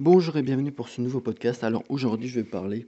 Bonjour et bienvenue pour ce nouveau podcast. Alors aujourd'hui, je vais parler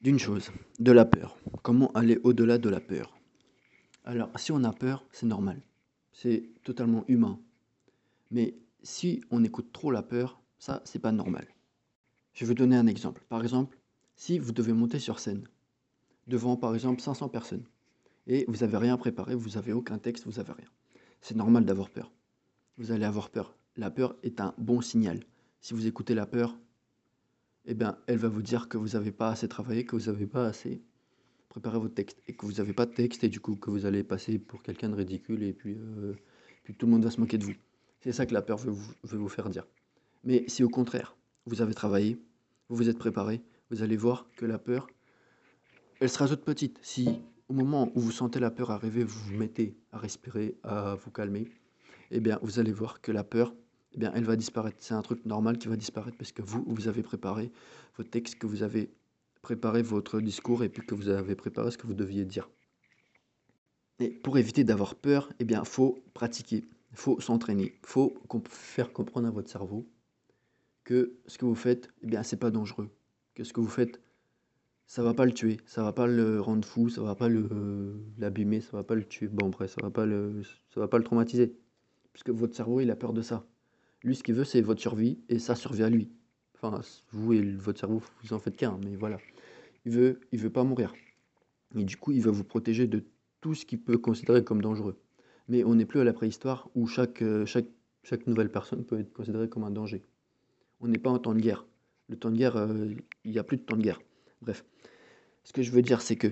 d'une chose, de la peur. Comment aller au-delà de la peur? Alors, si on a peur, c'est normal. C'est totalement humain. Mais si on écoute trop la peur, ça, c'est pas normal. Je vais vous donner un exemple. Par exemple, si vous devez monter sur scène devant par exemple 500 personnes et vous n'avez rien préparé, vous n'avez aucun texte, vous n'avez rien. C'est normal d'avoir peur. Vous allez avoir peur. La peur est un bon signal. Si vous écoutez la peur, eh bien, elle va vous dire que vous n'avez pas assez travaillé, que vous n'avez pas assez préparé votre texte, et que vous n'avez pas de texte, et du coup que vous allez passer pour quelqu'un de ridicule, et puis, euh, puis tout le monde va se moquer de vous. C'est ça que la peur veut vous, faire dire. Mais si au contraire, vous avez travaillé, vous vous êtes préparé, vous allez voir que la peur, elle sera toute petite. Si au moment où vous sentez la peur arriver, vous vous mettez à respirer, à vous calmer, eh bien, vous allez voir que la peur, eh bien, elle va disparaître. C'est un truc normal qui va disparaître parce que vous, vous avez préparé votre texte, que vous avez préparé votre discours et puis que vous avez préparé ce que vous deviez dire. Et pour éviter d'avoir peur, eh bien, faut pratiquer, faut s'entraîner, faut faire comprendre à votre cerveau que ce que vous faites, eh bien, c'est pas dangereux, que ce que vous faites, ça va pas le tuer, ça va pas le rendre fou, ça va pas l'abîmer, ça va pas le tuer. Bon, après, ça va pas le, ça va pas le traumatiser, puisque votre cerveau, il a peur de ça. Lui, ce qu'il veut, c'est votre survie et ça survie à lui. Enfin, vous et votre cerveau, vous en faites qu'un, mais voilà. Il veut, il veut pas mourir. Et du coup, il veut vous protéger de tout ce qu'il peut considérer comme dangereux. Mais on n'est plus à la préhistoire où chaque, euh, chaque, chaque nouvelle personne peut être considérée comme un danger. On n'est pas en temps de guerre. Le temps de guerre, euh, il n'y a plus de temps de guerre. Bref. Ce que je veux dire, c'est que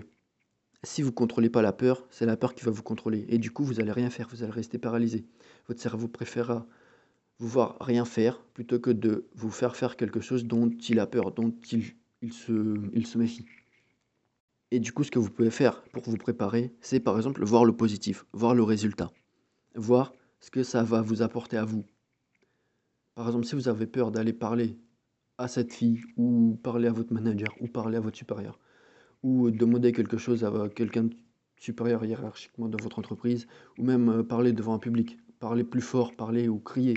si vous ne contrôlez pas la peur, c'est la peur qui va vous contrôler. Et du coup, vous n'allez rien faire, vous allez rester paralysé. Votre cerveau préférera vous voir rien faire plutôt que de vous faire faire quelque chose dont il a peur, dont il, il, se, il se méfie. Et du coup, ce que vous pouvez faire pour vous préparer, c'est par exemple voir le positif, voir le résultat, voir ce que ça va vous apporter à vous. Par exemple, si vous avez peur d'aller parler à cette fille, ou parler à votre manager, ou parler à votre supérieur, ou demander quelque chose à quelqu'un de supérieur hiérarchiquement de votre entreprise, ou même euh, parler devant un public, parler plus fort, parler ou crier,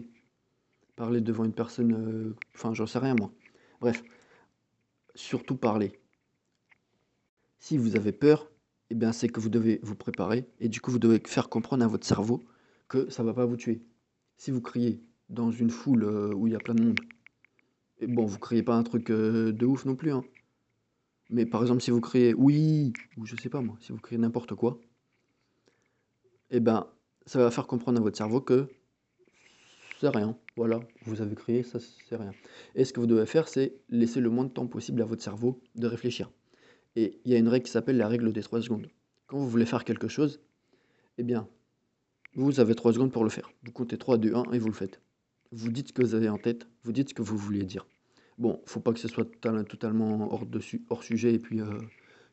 parler devant une personne, euh, enfin j'en sais rien moi. Bref, surtout parler. Si vous avez peur, eh bien c'est que vous devez vous préparer et du coup vous devez faire comprendre à votre cerveau que ça va pas vous tuer. Si vous criez dans une foule euh, où il y a plein de monde, et bon vous criez pas un truc de ouf non plus, hein. Mais par exemple, si vous criez oui, ou je sais pas moi, si vous criez n'importe quoi, eh ben, ça va faire comprendre à votre cerveau que rien. Voilà, vous avez crié, ça c'est rien. Et ce que vous devez faire, c'est laisser le moins de temps possible à votre cerveau de réfléchir. Et il y a une règle qui s'appelle la règle des 3 secondes. Quand vous voulez faire quelque chose, eh bien, vous avez 3 secondes pour le faire. Vous comptez 3, 2, 1 et vous le faites. Vous dites ce que vous avez en tête, vous dites ce que vous vouliez dire. Bon, faut pas que ce soit totalement hors, sujet et puis euh,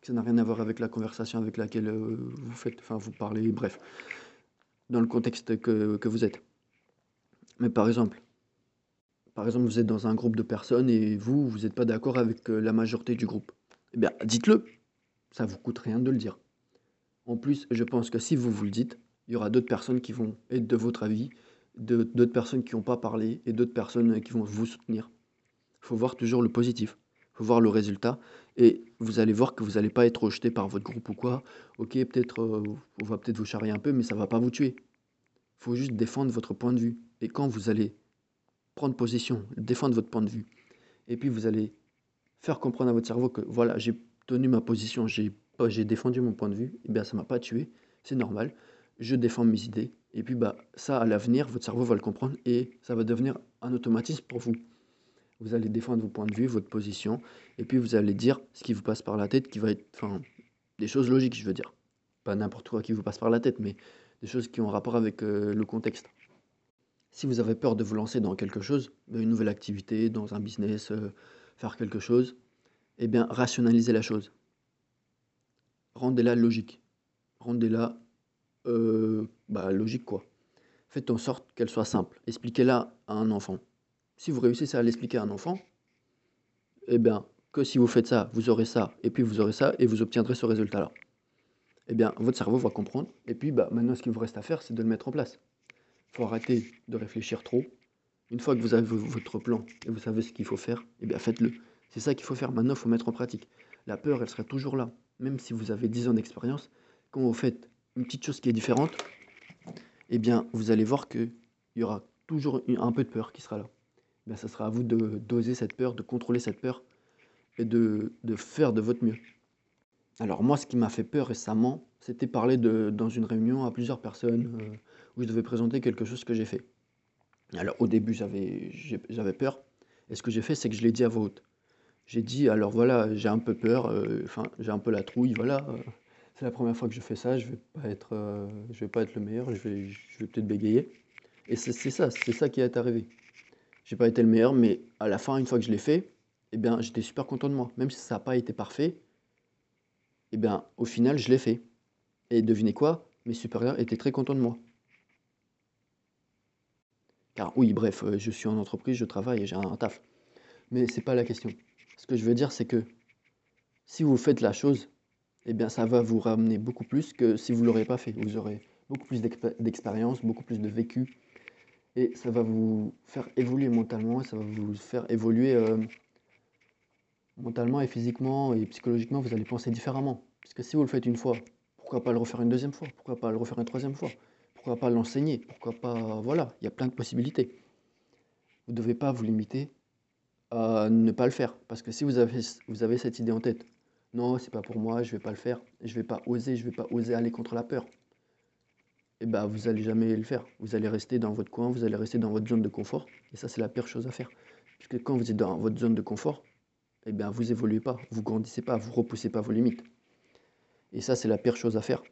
que ça n'a rien à voir avec la conversation avec laquelle euh, vous faites, enfin vous parlez, bref, dans le contexte que vous êtes. Mais par exemple, par exemple, vous êtes dans un groupe de personnes et vous, vous n'êtes pas d'accord avec euh, la majorité du groupe. Eh bien, dites-le. Ça vous coûte rien de le dire. En plus, je pense que si vous vous le dites, il y aura d'autres personnes qui vont être de votre avis, d'autres personnes qui n'ont pas parlé et d'autres personnes qui vont vous soutenir. Il faut voir toujours le positif. Il faut voir le résultat. Et vous allez voir que vous n'allez pas être rejeté par votre groupe ou quoi. Ok, peut-être, euh, on va peut-être vous charrier un peu, mais ça ne va pas vous tuer. Faut juste défendre votre point de vue. Et quand vous allez prendre position, défendre votre point de vue, et puis vous allez faire comprendre à votre cerveau que voilà, j'ai tenu ma position, j'ai défendu mon point de vue, et eh bien ça m'a pas tué, c'est normal. Je défends mes idées, et puis bah ça à l'avenir, votre cerveau va le comprendre et ça va devenir un automatisme pour vous. Vous allez défendre vos points de vue, votre position, et puis vous allez dire ce qui vous passe par la tête, qui va être, des choses logiques, je veux dire. Pas n'importe quoi qui vous passe par la tête, mais des choses qui ont rapport avec euh, le contexte. Si vous avez peur de vous lancer dans quelque chose, une nouvelle activité, dans un business, euh, faire quelque chose, eh bien, rationalisez la chose. Rendez-la logique. Rendez-la euh, bah, logique, quoi. Faites en sorte qu'elle soit simple. Expliquez-la à un enfant. Si vous réussissez à l'expliquer à un enfant, eh bien, que si vous faites ça, vous aurez ça, et puis vous aurez ça, et vous obtiendrez ce résultat-là. Eh bien, votre cerveau va comprendre, et puis bah, maintenant, ce qu'il vous reste à faire, c'est de le mettre en place. Il faut arrêter de réfléchir trop, Une fois que vous avez votre plan et vous savez ce qu'il faut faire, eh bien faites-le. C'est ça qu'il faut faire. Maintenant, il faut mettre en pratique. La peur, elle sera toujours là. Même si vous avez 10 ans d'expérience, quand vous faites une petite chose qui est différente, eh bien, vous allez voir qu'il y aura toujours un peu de peur qui sera là. Eh ça sera à vous de doser cette peur, de contrôler cette peur et de, de faire de votre mieux. Alors moi, ce qui m'a fait peur récemment, c'était parler de, dans une réunion à plusieurs personnes euh, où je devais présenter quelque chose que j'ai fait. Alors au début, j'avais peur. Et ce que j'ai fait, c'est que je l'ai dit à voix haute. J'ai dit, alors voilà, j'ai un peu peur, euh, enfin, j'ai un peu la trouille, voilà. Euh, c'est la première fois que je fais ça, je vais pas vais pas être le meilleur, je vais, je vais peut-être bégayer. Et c'est ça, c'est ça qui est arrivé. J'ai pas été le meilleur, mais à la fin, une fois que je l'ai fait, eh bien, j'étais super content de moi. Même si ça n'a pas été parfait, eh bien, au final, je l'ai fait. Et devinez quoi Mes supérieurs étaient très contents de moi. Car oui, bref, euh, je suis en entreprise, je travaille et j'ai un taf. Mais c'est pas la question. Ce que je veux dire, c'est que si vous faites la chose, eh bien, ça va vous ramener beaucoup plus que si vous l'aurez pas fait. Vous aurez beaucoup plus d'expérience, beaucoup plus de vécu, et ça va vous faire évoluer mentalement, ça va vous faire évoluer euh, mentalement et physiquement et psychologiquement, vous allez penser différemment. Parce que si vous le faites une fois, pourquoi pas le refaire une deuxième fois? Pourquoi pas le refaire une troisième fois? Pourquoi pas l'enseigner? Pourquoi pas... Voilà, il y a plein de possibilités. Vous ne devez pas vous limiter à ne pas le faire. Parce que si vous avez, cette idée en tête, non, c'est pas pour moi, je vais pas le faire, je vais pas oser, je vais pas oser aller contre la peur. Et eh ben, vous allez jamais le faire. Vous allez rester dans votre coin, vous allez rester dans votre zone de confort. Et ça, c'est la pire chose à faire. Parce que quand vous êtes dans votre zone de confort, eh bien, vous évoluez pas, vous grandissez pas, vous repoussez pas vos limites. Et ça, c'est la pire chose à faire.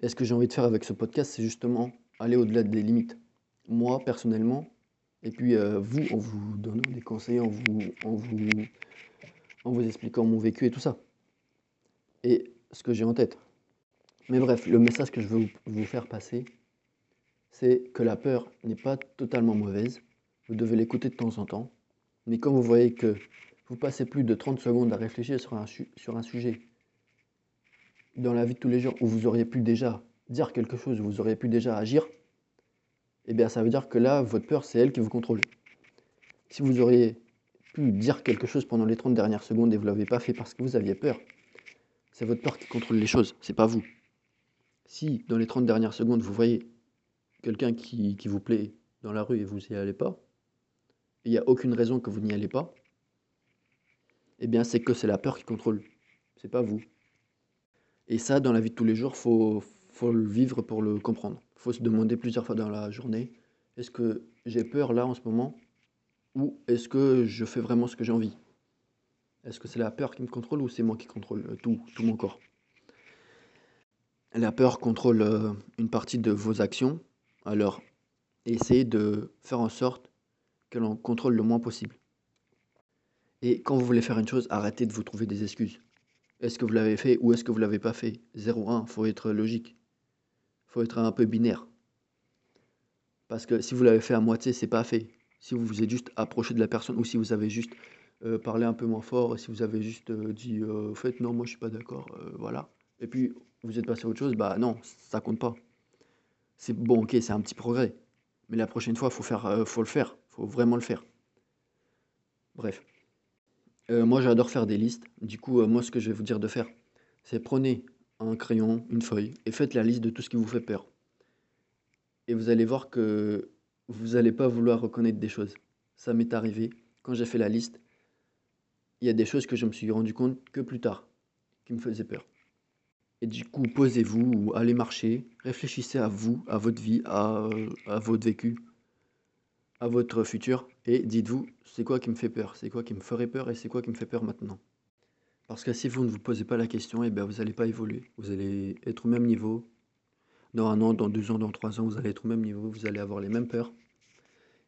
Et ce que j'ai envie de faire avec ce podcast, c'est justement aller au-delà des limites. Moi, personnellement, et puis euh, vous, en vous donnant des conseils, en vous, en, vous, en vous expliquant mon vécu et tout ça. Et ce que j'ai en tête. Mais bref, le message que je veux vous faire passer, c'est que la peur n'est pas totalement mauvaise. Vous devez l'écouter de temps en temps. Mais quand vous voyez que vous passez plus de 30 secondes à réfléchir sur un, sujet dans la vie de tous les jours où vous auriez pu déjà dire quelque chose, où vous auriez pu déjà agir, eh bien ça veut dire que là, votre peur, c'est elle qui vous contrôle. Si vous auriez pu dire quelque chose pendant les 30 dernières secondes et vous ne l'avez pas fait parce que vous aviez peur, c'est votre peur qui contrôle les choses, c'est pas vous. Si dans les 30 dernières secondes, vous voyez quelqu'un qui, qui vous plaît dans la rue et vous n'y allez pas, il n'y a aucune raison que vous n'y allez pas, eh bien c'est que c'est la peur qui contrôle, c'est pas vous. Et ça, dans la vie de tous les jours, faut, faut le vivre pour le comprendre. Faut se demander plusieurs fois dans la journée, est-ce que j'ai peur là en ce moment? Ou est-ce que je fais vraiment ce que j'ai envie? Est-ce que c'est la peur qui me contrôle ou c'est moi qui contrôle tout, tout mon corps? La peur contrôle euh, une partie de vos actions, alors essayez de faire en sorte que l'on contrôle le moins possible. Et quand vous voulez faire une chose, arrêtez de vous trouver des excuses. Est-ce que vous l'avez fait ou est-ce que vous l'avez pas fait? 0-1, faut être logique. faut être un peu binaire. Parce que si vous l'avez fait à moitié, c'est pas fait. Si vous vous êtes juste approché de la personne ou si vous avez juste euh, parlé un peu moins fort, si vous avez juste euh, dit euh, fait non, moi je suis pas d'accord, voilà. Et puis vous êtes passé à autre chose, bah non, ça compte pas. C'est bon, ok, c'est un petit progrès. Mais la prochaine fois, faut faire, faut le faire, faut vraiment le faire. Bref. Euh, moi, j'adore faire des listes. Du coup, euh, moi, ce que je vais vous dire de faire, c'est prenez un crayon, une feuille et faites la liste de tout ce qui vous fait peur. Et vous allez voir que vous n'allez pas vouloir reconnaître des choses. Ça m'est arrivé. Quand j'ai fait la liste, il y a des choses que je me suis rendu compte que plus tard, qui me faisaient peur. Et du coup, posez-vous ou allez marcher, réfléchissez à vous, à votre vie, à, à votre vécu, à votre futur et dites-vous, c'est quoi qui me fait peur, c'est quoi qui me ferait peur et c'est quoi qui me fait peur maintenant? Parce que si vous ne vous posez pas la question, et eh bien vous n'allez pas évoluer. Vous allez être au même niveau. Dans un an, dans deux ans, dans trois ans, vous allez être au même niveau, vous allez avoir les mêmes peurs.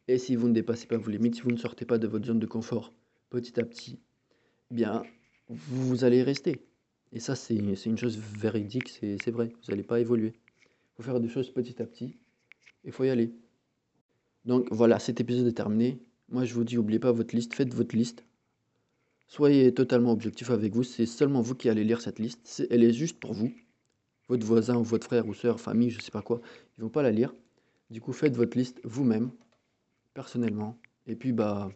Et si vous ne dépassez pas vos limites, si vous ne sortez pas de votre zone de confort petit à petit, eh bien vous, allez rester. Et ça, c'est une chose véridique, c'est vrai. Vous n'allez pas évoluer. Il faut faire des choses petit à petit. Il faut y aller. Donc voilà, cet épisode est terminé. Moi je vous dis, n'oubliez pas votre liste, faites votre liste. Soyez totalement objectif avec vous, c'est seulement vous qui allez lire cette liste. elle est juste pour vous. Votre voisin ou votre frère ou soeur, famille, je sais pas quoi, ils vont pas la lire. Du coup, faites votre liste vous-même. personnellement. Et puis, bah,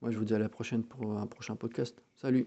moi, je vous dis à la prochaine pour un prochain podcast. Salut